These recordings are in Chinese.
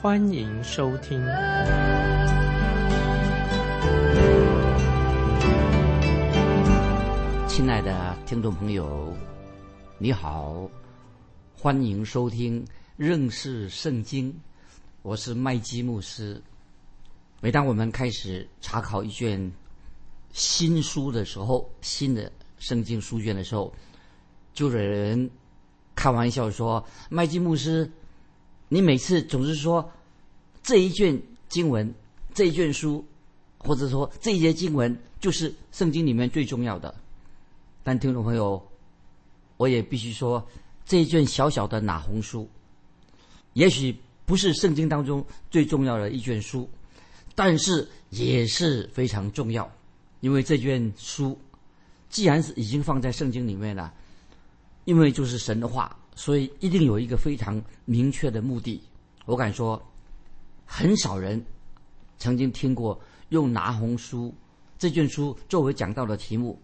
欢迎收听。亲爱的听众朋友，你好，欢迎收听认识圣经。我是麦基牧师。每当我们开始查考一卷新书的时候，新的圣经书卷的时候，就有人开玩笑说：“麦基牧师，你每次总是说这一卷经文、这一卷书，或者说这一节经文就是圣经里面最重要的。”但听众朋友，我也必须说，这一卷小小的拿红书，也许不是圣经当中最重要的一卷书，但是也是非常重要。因为这卷书，既然是已经放在圣经里面了，因为就是神的话，所以一定有一个非常明确的目的。我敢说，很少人曾经听过用拿红书这卷书作为讲道的题目。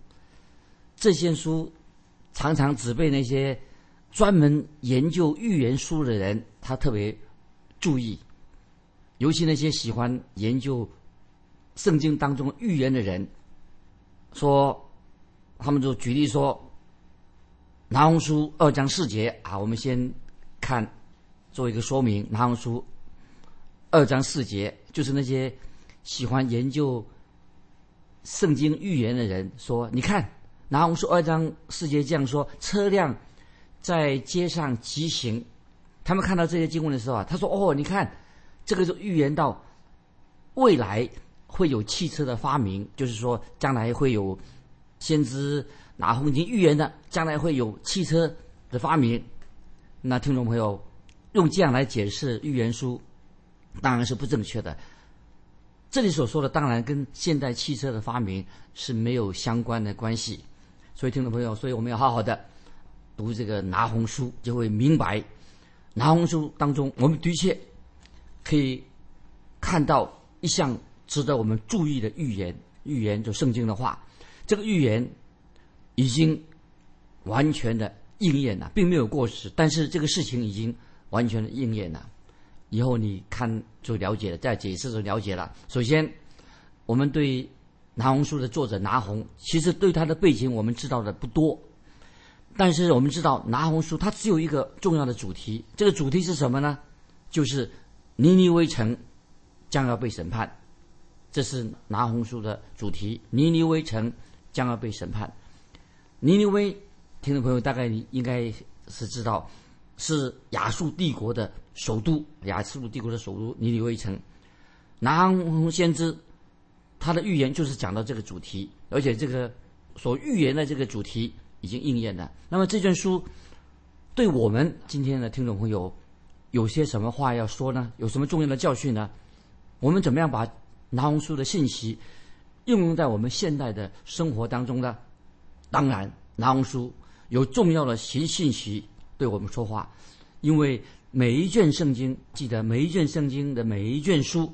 这些书常常只被那些专门研究预言书的人他特别注意，尤其那些喜欢研究圣经当中预言的人。说，他们就举例说，《拿红书》二章四节啊，我们先看做一个说明，《拿红书》二章四节就是那些喜欢研究圣经预言的人说，你看，《拿红书》二章四节这样说：车辆在街上疾行，他们看到这些经文的时候啊，他说：“哦，你看，这个就预言到未来。”会有汽车的发明，就是说将来会有先知拿红已经预言的，将来会有汽车的发明。那听众朋友用这样来解释预言书，当然是不正确的。这里所说的当然跟现代汽车的发明是没有相关的关系。所以听众朋友，所以我们要好好的读这个拿红书，就会明白拿红书当中，我们的确可以看到一项。值得我们注意的预言，预言就圣经的话，这个预言已经完全的应验了，并没有过时。但是这个事情已经完全的应验了，以后你看就了解了，再解释就了解了。首先，我们对拿红书的作者拿红，其实对他的背景我们知道的不多，但是我们知道拿红书它只有一个重要的主题，这个主题是什么呢？就是尼尼微城将要被审判。这是拿红书的主题，尼尼微城将要被审判。尼尼微，听众朋友大概应该是知道，是亚述帝国的首都，亚述帝国的首都尼尼微城。拿红先知他的预言就是讲到这个主题，而且这个所预言的这个主题已经应验了。那么这卷书对我们今天的听众朋友有些什么话要说呢？有什么重要的教训呢？我们怎么样把？拿红书的信息应用在我们现代的生活当中呢？当然，拿红书有重要的信信息对我们说话，因为每一卷圣经，记得每一卷圣经的每一卷书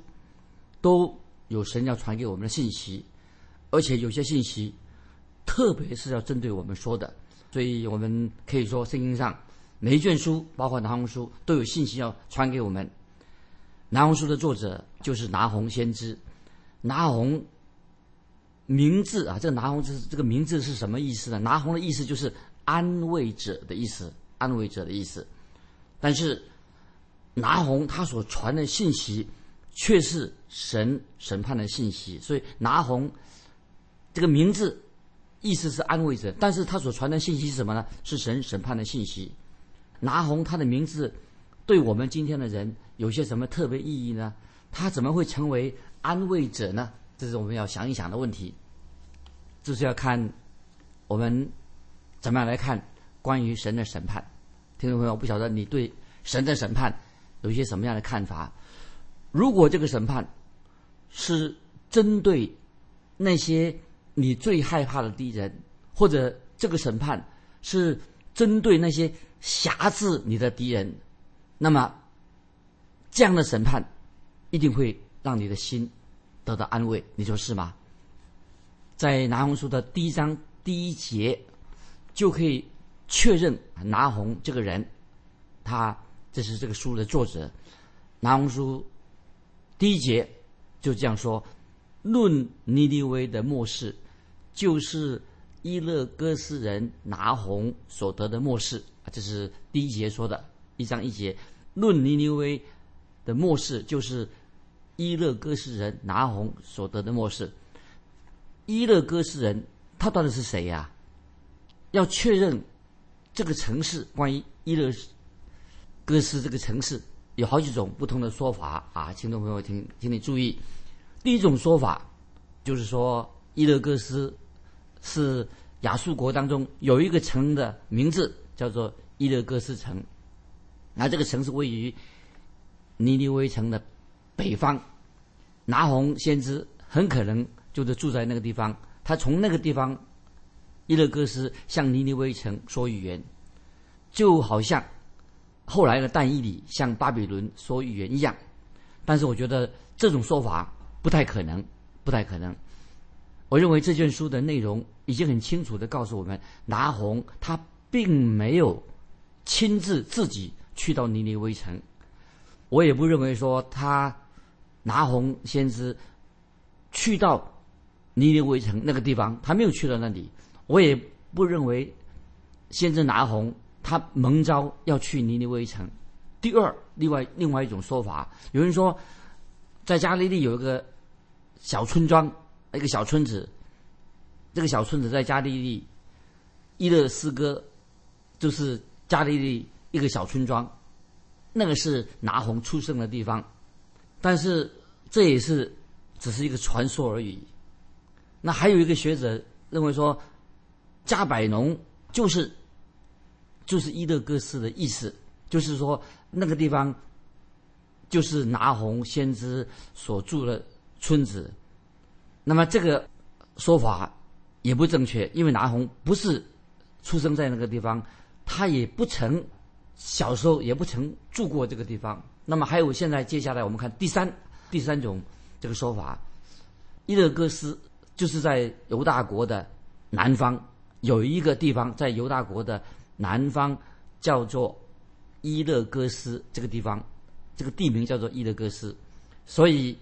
都有神要传给我们的信息，而且有些信息特别是要针对我们说的，所以我们可以说圣经上每一卷书，包括拿红书，都有信息要传给我们。拿红书的作者就是拿红先知。拿红名字啊，这个拿红这这个名字是什么意思呢？拿红的意思就是安慰者的意思，安慰者的意思。但是拿红他所传的信息却是神审判的信息，所以拿红这个名字意思是安慰者，但是他所传的信息是什么呢？是神审判的信息。拿红他的名字对我们今天的人有些什么特别意义呢？他怎么会成为？安慰者呢？这是我们要想一想的问题。就是要看我们怎么样来看关于神的审判。听众朋友，不晓得你对神的审判有一些什么样的看法？如果这个审判是针对那些你最害怕的敌人，或者这个审判是针对那些辖制你的敌人，那么这样的审判一定会让你的心得到安慰。你说是吗？在拿红书的第一章第一节就可以确认拿红这个人，他这是这个书的作者。拿红书第一节就这样说：论尼尼微的末世，就是伊勒哥斯人拿红所得的末世，这是第一节说的，一章一节。论尼尼微的末世，就是伊勒哥斯人拿红所得的末世。伊勒哥斯人，他到底是谁呀？要确认这个城市，关于伊勒哥斯这个城市，有好几种不同的说法啊，听众朋友请请你注意。第一种说法就是说，伊勒哥斯是亚述国当中有一个城的名字，叫做伊勒哥斯城。那这个城市位于尼尼微城的北方，拿红先知很可能。就是住在那个地方，他从那个地方，伊勒哥斯向尼尼微城说预言，就好像后来的但伊里向巴比伦说预言一样。但是我觉得这种说法不太可能，不太可能。我认为这卷书的内容已经很清楚的告诉我们，拿红他并没有亲自自己去到尼尼微城。我也不认为说他拿红先知去到。尼尼微城那个地方，他没有去到那里。我也不认为先知拿红他蒙召要去尼尼微城。第二，另外另外一种说法，有人说在加利利有一个小村庄，一个小村子。这个小村子在加利利伊勒斯哥，就是加利利一个小村庄，那个是拿红出生的地方。但是这也是只是一个传说而已。那还有一个学者认为说，加百农就是就是伊勒戈斯的意思，就是说那个地方就是拿红先知所住的村子。那么这个说法也不正确，因为拿红不是出生在那个地方，他也不曾小时候也不曾住过这个地方。那么还有现在接下来我们看第三第三种这个说法，伊勒戈斯。就是在犹大国的南方有一个地方，在犹大国的南方叫做伊勒戈斯这个地方，这个地名叫做伊勒戈斯，所以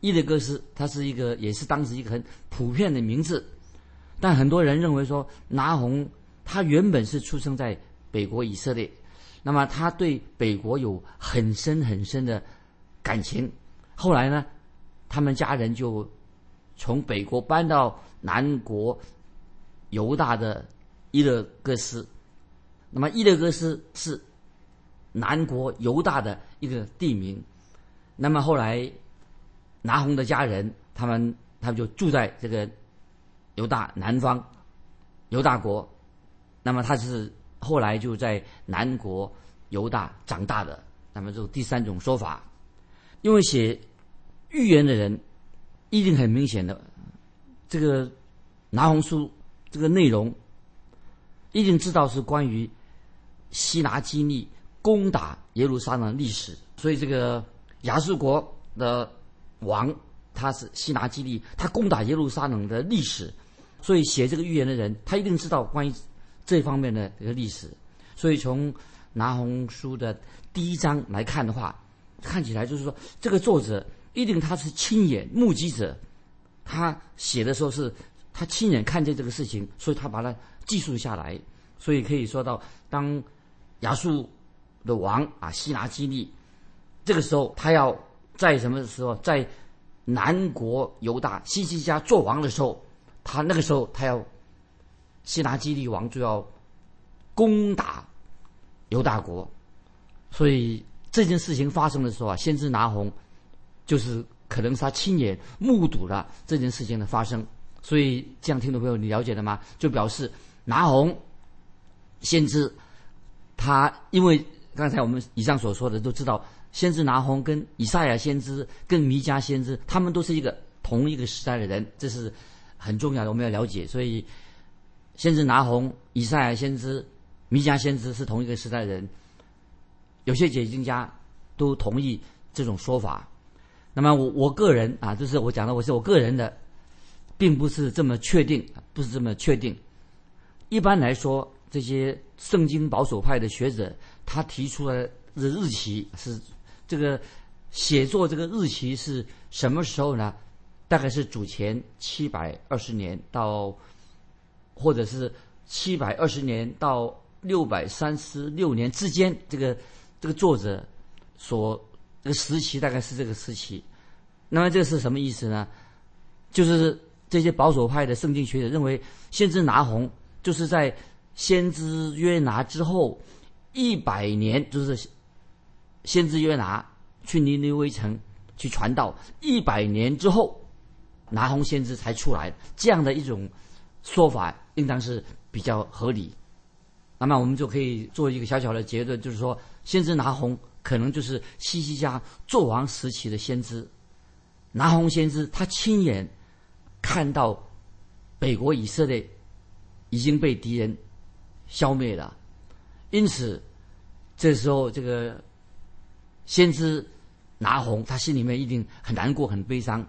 伊勒戈斯它是一个也是当时一个很普遍的名字，但很多人认为说拿红他原本是出生在北国以色列，那么他对北国有很深很深的感情，后来呢，他们家人就。从北国搬到南国犹大的伊勒戈斯，那么伊勒戈斯是南国犹大的一个地名。那么后来拿红的家人，他们他们就住在这个犹大南方犹大国。那么他是后来就在南国犹大长大的。那么就第三种说法，因为写预言的人。一定很明显的，这个拿红书这个内容，一定知道是关于希拿基利攻打耶路撒冷历史。所以这个亚述国的王他是希拿基利，他攻打耶路撒冷的历史。所以写这个预言的人，他一定知道关于这方面的这个历史。所以从拿红书的第一章来看的话，看起来就是说这个作者。一定他是亲眼目击者，他写的时候是他亲眼看见这个事情，所以他把它记述下来。所以可以说到，当亚述的王啊希拿基利，这个时候他要在什么时候在南国犹大西西家做王的时候，他那个时候他要希拿基利王就要攻打犹大国，所以这件事情发生的时候啊，先知拿红。就是可能是他亲眼目睹了这件事情的发生，所以这样听众朋友你了解了吗？就表示拿红先知他因为刚才我们以上所说的都知道，先知拿红跟以赛亚先知、跟弥迦先知，他们都是一个同一个时代的人，这是很重要的，我们要了解。所以，先知拿红、以赛亚先知、弥迦先知是同一个时代的人。有些解经家都同意这种说法。那么我我个人啊，就是我讲的，我是我个人的，并不是这么确定，不是这么确定。一般来说，这些圣经保守派的学者，他提出来的日期是这个写作这个日期是什么时候呢？大概是主前七百二十年到，或者是七百二十年到六百三十六年之间，这个这个作者所。这个时期大概是这个时期，那么这是什么意思呢？就是这些保守派的圣经学者认为，先知拿红就是在先知约拿之后一百年，就是先知约拿去尼尼微城去传道一百年之后，拿红先知才出来，这样的一种说法应当是比较合理。那么我们就可以做一个小小的结论，就是说，先知拿红。可能就是西西家纣王时期的先知拿红先知，他亲眼看到北国以色列已经被敌人消灭了，因此这时候这个先知拿红，他心里面一定很难过、很悲伤。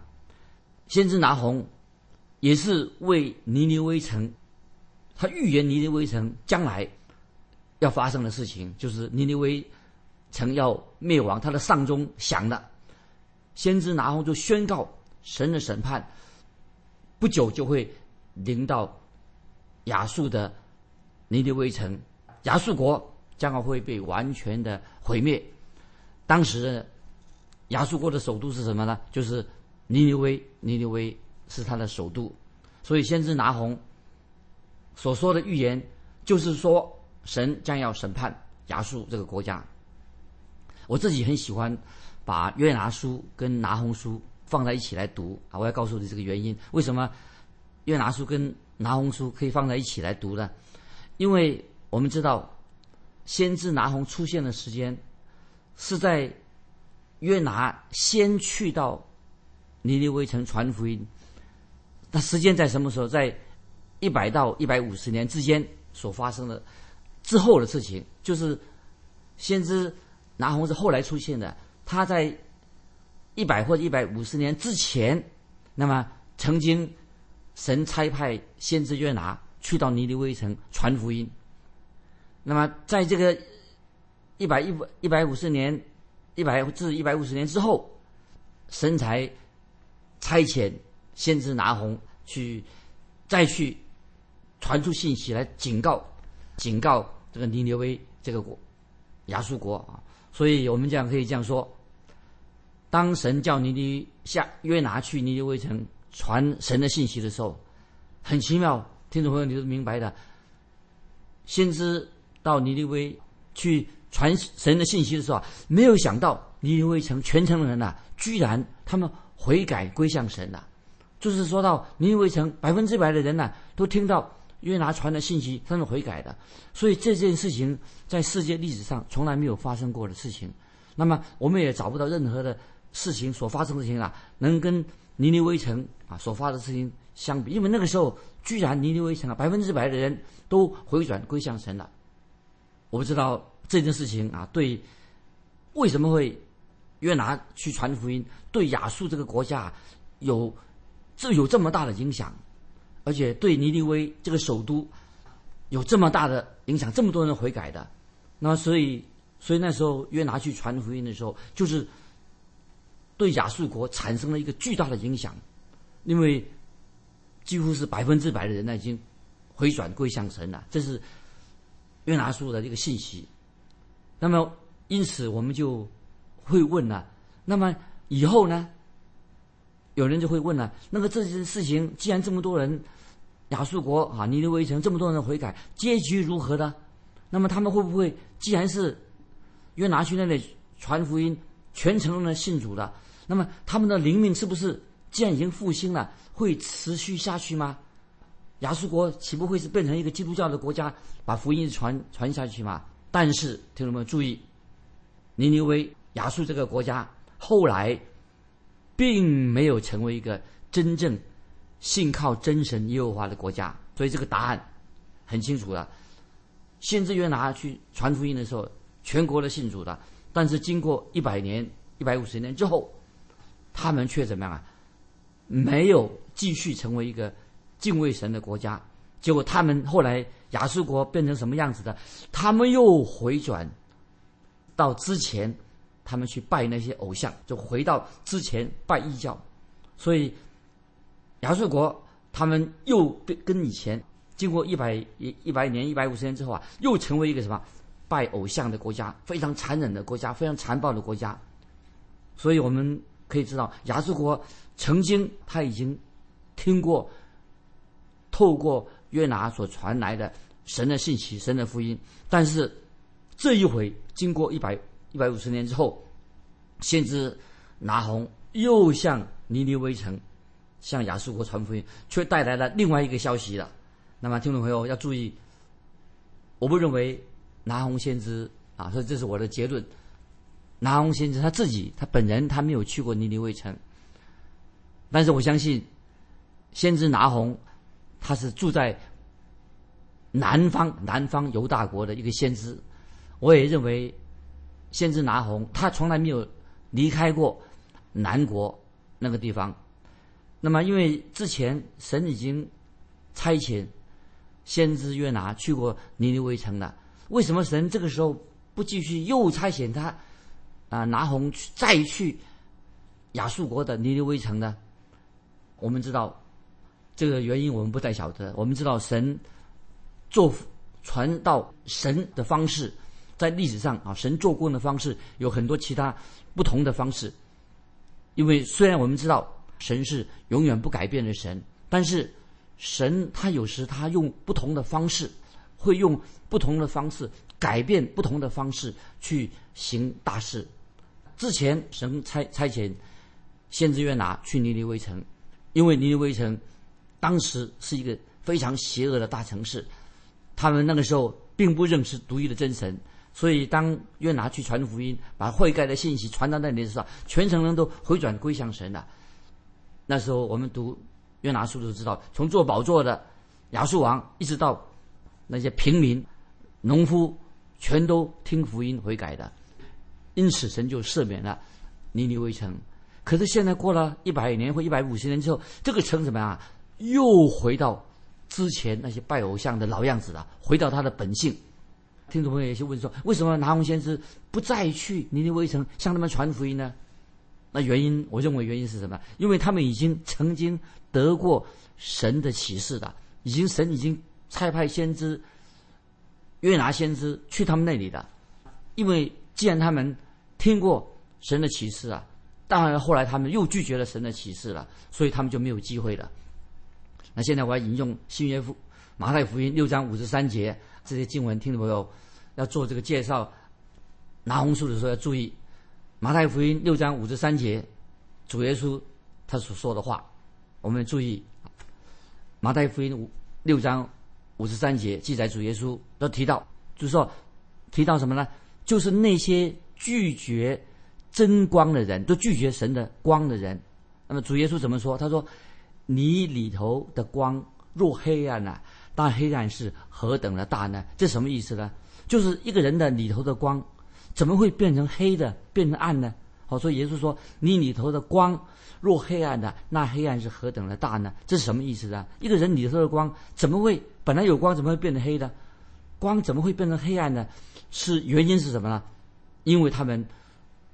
先知拿红也是为尼尼微城，他预言尼尼微城将来要发生的事情，就是尼尼微。曾要灭亡，他的丧钟响了，先知拿红就宣告神的审判，不久就会临到亚述的尼尼微城，亚述国将要会被完全的毁灭。当时亚述国的首都是什么呢？就是尼尼微，尼尼微是他的首都。所以先知拿红所说的预言，就是说神将要审判亚述这个国家。我自己很喜欢把约拿书跟拿红书放在一起来读啊！我要告诉你这个原因：为什么约拿书跟拿红书可以放在一起来读呢？因为我们知道，先知拿红出现的时间是在约拿先去到尼尼微城传福音，那时间在什么时候？在一百到一百五十年之间所发生的之后的事情，就是先知。拿红是后来出现的，他在一百或者一百五十年之前，那么曾经神差派先知约拿去到尼尼微城传福音。那么在这个一百一一百五十年一百至一百五十年之后，神才差遣先知拿红去再去传出信息来警告警告这个尼尼微这个国亚述国啊。所以我们这样可以这样说：当神叫尼尼下约拿去尼尼微城传神的信息的时候，很奇妙，听众朋友你都明白的。先知到尼尼微去传神的信息的时候，没有想到尼尼微城全城的人呐，居然他们悔改归向神了。就是说到尼尼微城百分之百的人呐，都听到。约拿传的信息，他们悔改的，所以这件事情在世界历史上从来没有发生过的事情。那么我们也找不到任何的事情所发生的事情啊，能跟尼尼微城啊所发的事情相比。因为那个时候，居然尼尼微城啊百分之百的人都回转归向神了。我不知道这件事情啊，对为什么会约拿去传福音，对亚述这个国家有这有这么大的影响。而且对尼尼微这个首都有这么大的影响，这么多人悔改的，那所以所以那时候约拿去传福音的时候，就是对亚述国产生了一个巨大的影响，因为几乎是百分之百的人呢已经回转归向神了，这是约拿书的这个信息。那么因此我们就会问了，那么以后呢？有人就会问了：那个这件事情，既然这么多人，亚述国啊，尼尼微城这么多人悔改，结局如何呢？那么他们会不会，既然是约拿去那里传福音，全城人信主的，那么他们的灵命是不是既然已经复兴了，会持续下去吗？亚述国岂不会是变成一个基督教的国家，把福音传传下去吗？但是听众们注意，尼尼微亚述这个国家后来并没有成为一个真正信靠真神耶和华的国家，所以这个答案很清楚了。先知约拿去传福音的时候，全国的信主的，但是经过一百年、一百五十年之后，他们却怎么样啊？没有继续成为一个敬畏神的国家。结果他们后来亚述国变成什么样子的？他们又回转到之前，他们去拜那些偶像，就回到之前拜异教。所以亚述国他们又变跟以前经过一百一一百年、一百五十年之后啊，又成为一个什么拜偶像的国家，非常残忍的国家，非常残暴的国家。所以我们可以知道，亚述国曾经他已经听过透过。约拿所传来的神的信息、神的福音，但是这一回经过一百一百五十年之后，先知拿红又向尼尼微城、向亚述国传福音，却带来了另外一个消息了。那么，听众朋友要注意，我不认为拿红先知啊，所以这是我的结论。拿红先知他自己他本人他没有去过尼尼微城，但是我相信先知拿红。他是住在南方南方犹大国的一个先知，我也认为先知拿红他从来没有离开过南国那个地方。那么，因为之前神已经差遣先知约拿去过尼尼微城了，为什么神这个时候不继续又差遣他啊拿红再去亚述国的尼尼微城呢？我们知道。这个原因我们不太晓得。我们知道神做传道神的方式，在历史上啊，神做工的方式有很多其他不同的方式。因为虽然我们知道神是永远不改变的神，但是神他有时他用不同的方式，会用不同的方式改变不同的方式去行大事。之前神差差遣先知约拿去尼尼微城，因为尼尼微城。当时是一个非常邪恶的大城市，他们那个时候并不认识独一的真神，所以当约拿去传福音，把悔改的信息传到那里的时候，全城人都回转归向神了。那时候我们读约拿书都知道，从做宝座的亚述王，一直到那些平民、农夫，全都听福音悔改的，因此神就赦免了尼尼微城。可是现在过了一百年或一百五十年之后，这个城怎么样？又回到之前那些拜偶像的老样子了，回到他的本性。听众朋友有些问说：为什么拿红先知不再去尼尼微城向他们传福音呢？那原因，我认为原因是什么？因为他们已经曾经得过神的启示的，已经神已经差派先知约拿先知去他们那里的。因为既然他们听过神的启示啊，当然后来他们又拒绝了神的启示了，所以他们就没有机会了。那现在我要引用新约福马太福音六章五十三节这些经文，听众朋友要做这个介绍拿红书的时候要注意马太福音六章五十三节主耶稣他所说的话，我们注意马太福音五六章五十三节记载主耶稣都提到，就是说提到什么呢？就是那些拒绝真光的人，都拒绝神的光的人。那么主耶稣怎么说？他说。你里头的光若黑暗呐，但黑暗是何等的大呢？这什么意思呢？就是一个人的里头的光，怎么会变成黑的，变成暗呢？好，所以耶稣说：“你里头的光若黑暗的，那黑暗是何等的大呢？”这是什么意思呢？一个人里头的光怎么会本来有光，怎么会变成黑的？光怎么会变成黑暗呢？是原因是什么呢？因为他们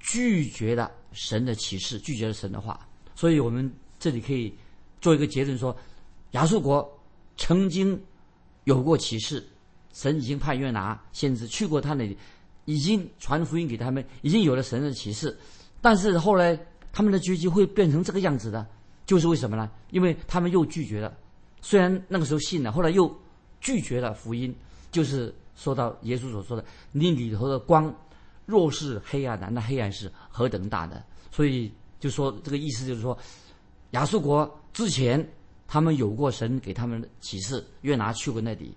拒绝了神的启示，拒绝了神的话。所以我们这里可以。做一个结论说，亚述国曾经有过启示，神已经派约拿先知去过他那里，已经传福音给他们，已经有了神的启示。但是后来他们的结局会变成这个样子的，就是为什么呢？因为他们又拒绝了，虽然那个时候信了，后来又拒绝了福音。就是说到耶稣所说的：“你里头的光若是黑暗的，那黑暗是何等大的。”所以就说这个意思就是说。亚述国之前，他们有过神给他们启示，约拿去过那里，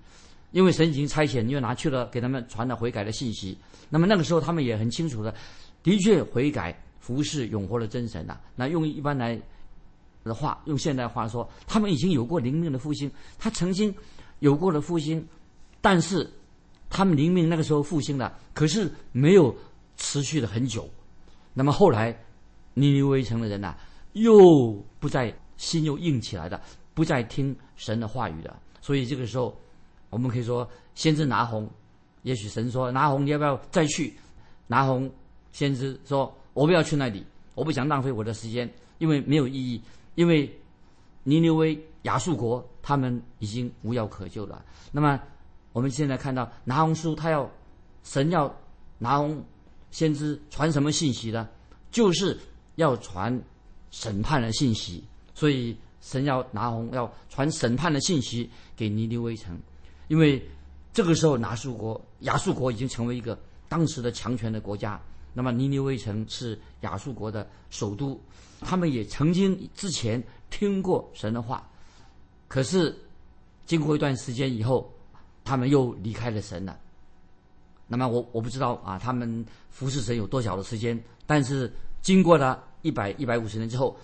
因为神已经差遣约拿去了，给他们传了悔改的信息。那么那个时候他们也很清楚的，的确悔改服侍永活的真神呐。那用一般来的话，用现代话说，他们已经有过灵命的复兴，他曾经有过的复兴，但是他们灵命那个时候复兴了，可是没有持续了很久。那么后来尼尼微城的人呐，又不再心又硬起来的，不再听神的话语的，所以这个时候。我们可以说，先知拿红，也许神说拿红，你要不要再去？拿红先知说，我不要去那里，我不想浪费我的时间，因为没有意义。因为尼尼微亚述国他们已经无药可救了。那么我们现在看到拿红书，他要神要拿红先知传什么信息呢？就是要传审判的信息。所以神要拿红要传审判的信息给尼尼微城。因为这个时候，拿述国、亚述国已经成为一个当时的强权的国家。那么，尼尼微城是亚述国的首都，他们也曾经之前听过神的话，可是经过一段时间以后，他们又离开了神了。那么，我我不知道啊，他们服侍神有多少的时间？但是经过了一百一百五十年之后，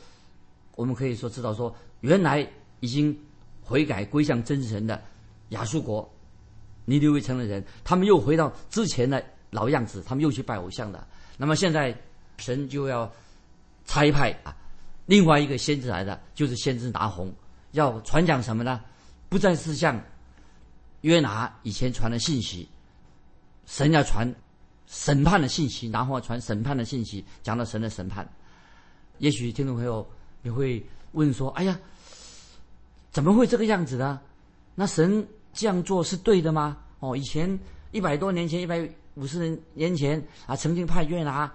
我们可以说知道说，原来已经悔改归向真神的。亚述国尼尼微城的人，他们又回到之前的老样子，他们又去拜偶像的。那么现在神就要差派啊，另外一个先知来的，就是先知拿红，要传讲什么呢？不再是像约拿以前传的信息，神要传审判的信息，然后传审判的信息，讲到神的审判。也许听众朋友你会问说：“哎呀，怎么会这个样子呢？”那神。这样做是对的吗？哦，以前一百多年前，一百五十年前啊，曾经派约拿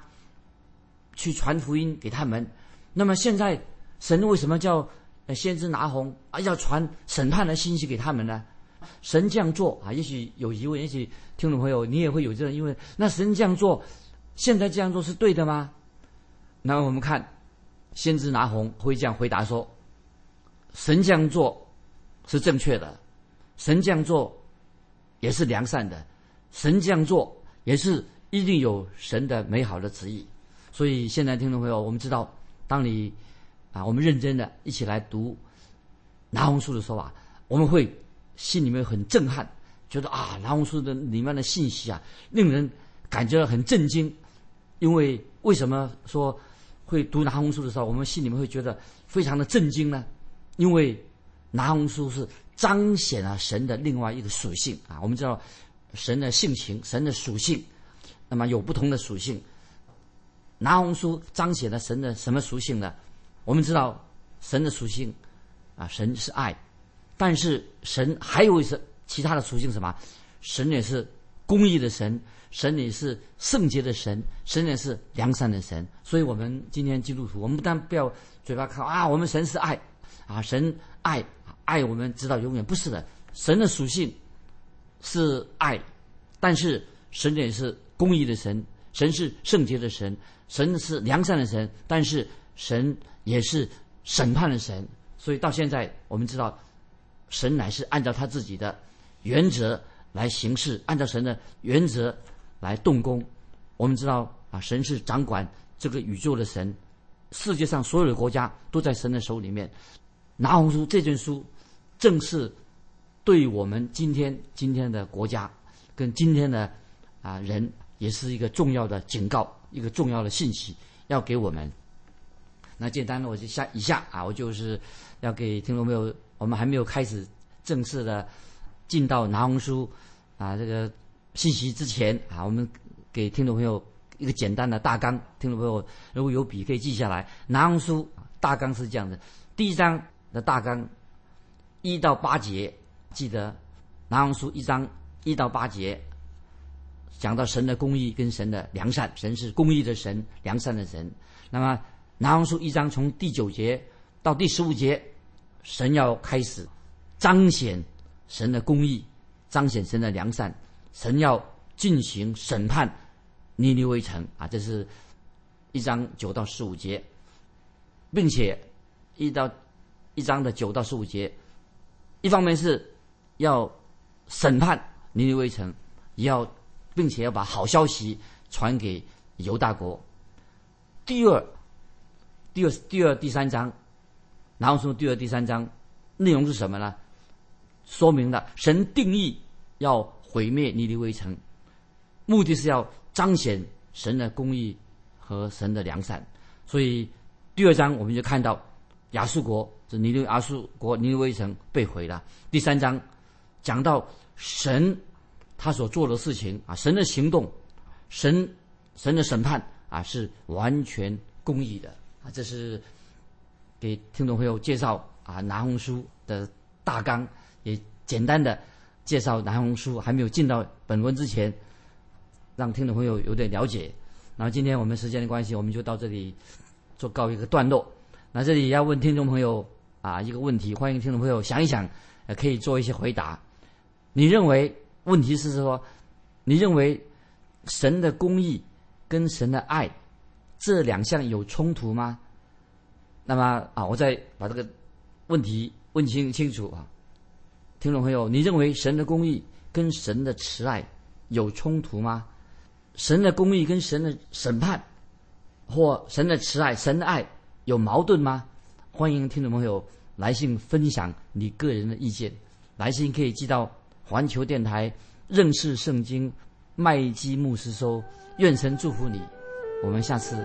去传福音给他们。那么现在，神为什么叫先知拿红啊，要传审判的信息给他们呢？神这样做啊，也许有疑问，也许听众朋友你也会有这种疑问。那神这样做，现在这样做是对的吗？那我们看，先知拿红会这样回答说：神这样做是正确的。神这样做也是良善的，神这样做也是一定有神的美好的旨意。所以现在听众朋友，我们知道，当你啊，我们认真的一起来读拿红书的时候啊，我们会心里面很震撼，觉得啊，拿红书的里面的信息啊，令人感觉到很震惊。因为为什么说会读拿红书的时候，我们心里面会觉得非常的震惊呢？因为拿红书是。彰显了神的另外一个属性啊！我们知道神的性情、神的属性，那么有不同的属性。拿红书彰显了神的什么属性呢？我们知道神的属性啊，神是爱，但是神还有一些其他的属性，什么？神也是公义的神，神也是圣洁的神，神也是良善的神。所以，我们今天基督徒，我们不但不要嘴巴靠啊，我们神是爱啊，神爱。爱我们知道永远不是的，神的属性是爱，但是神也是公义的神，神是圣洁的神，神是良善的神，但是神也是审判的神。所以到现在我们知道，神乃是按照他自己的原则来行事，按照神的原则来动工。我们知道啊，神是掌管这个宇宙的神，世界上所有的国家都在神的手里面。拿红书这卷书。正是对我们今天今天的国家跟今天的啊人，也是一个重要的警告，一个重要的信息要给我们。那简单的，我就下以下啊，我就是要给听众朋友，我们还没有开始正式的进到拿红书啊这个信息之前啊，我们给听众朋友一个简单的大纲。听众朋友如果有笔可以记下来，拿红书大纲是这样的：第一章的大纲。一到八节，记得拿红书一章一到八节，讲到神的公义跟神的良善，神是公义的神，良善的神。那么拿红书一章从第九节到第十五节，神要开始彰显神的公义，彰显神的良善，神要进行审判尼尼微城啊，这是一章九到十五节，并且一到一章的九到十五节。一方面是要审判尼尼微城，也要并且要把好消息传给犹大国。第二，第二第二第三章，然后说第二第三章内容是什么呢？说明了神定义要毁灭尼尼微城，目的是要彰显神的公义和神的良善。所以第二章我们就看到亚述国，这尼尼亚述国尼尼微城被毁了。第三章讲到神他所做的事情啊，神的行动，神神的审判啊是完全公义的啊。这是给听众朋友介绍啊拿红书的大纲，也简单的介绍南红书，还没有进到本文之前，让听众朋友有点了解。然后今天我们时间的关系，我们就到这里做告一个段落。那这里要问听众朋友啊一个问题，欢迎听众朋友想一想，呃，可以做一些回答。你认为问题是说，你认为神的公义跟神的爱这两项有冲突吗？那么啊，我再把这个问题问清清楚啊，听众朋友，你认为神的公义跟神的慈爱有冲突吗？神的公义跟神的审判，或神的慈爱、神的爱有矛盾吗？欢迎听众朋友来信分享你个人的意见。来信可以寄到环球电台认识圣经麦基牧师收。愿神祝福你，我们下次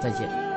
再见。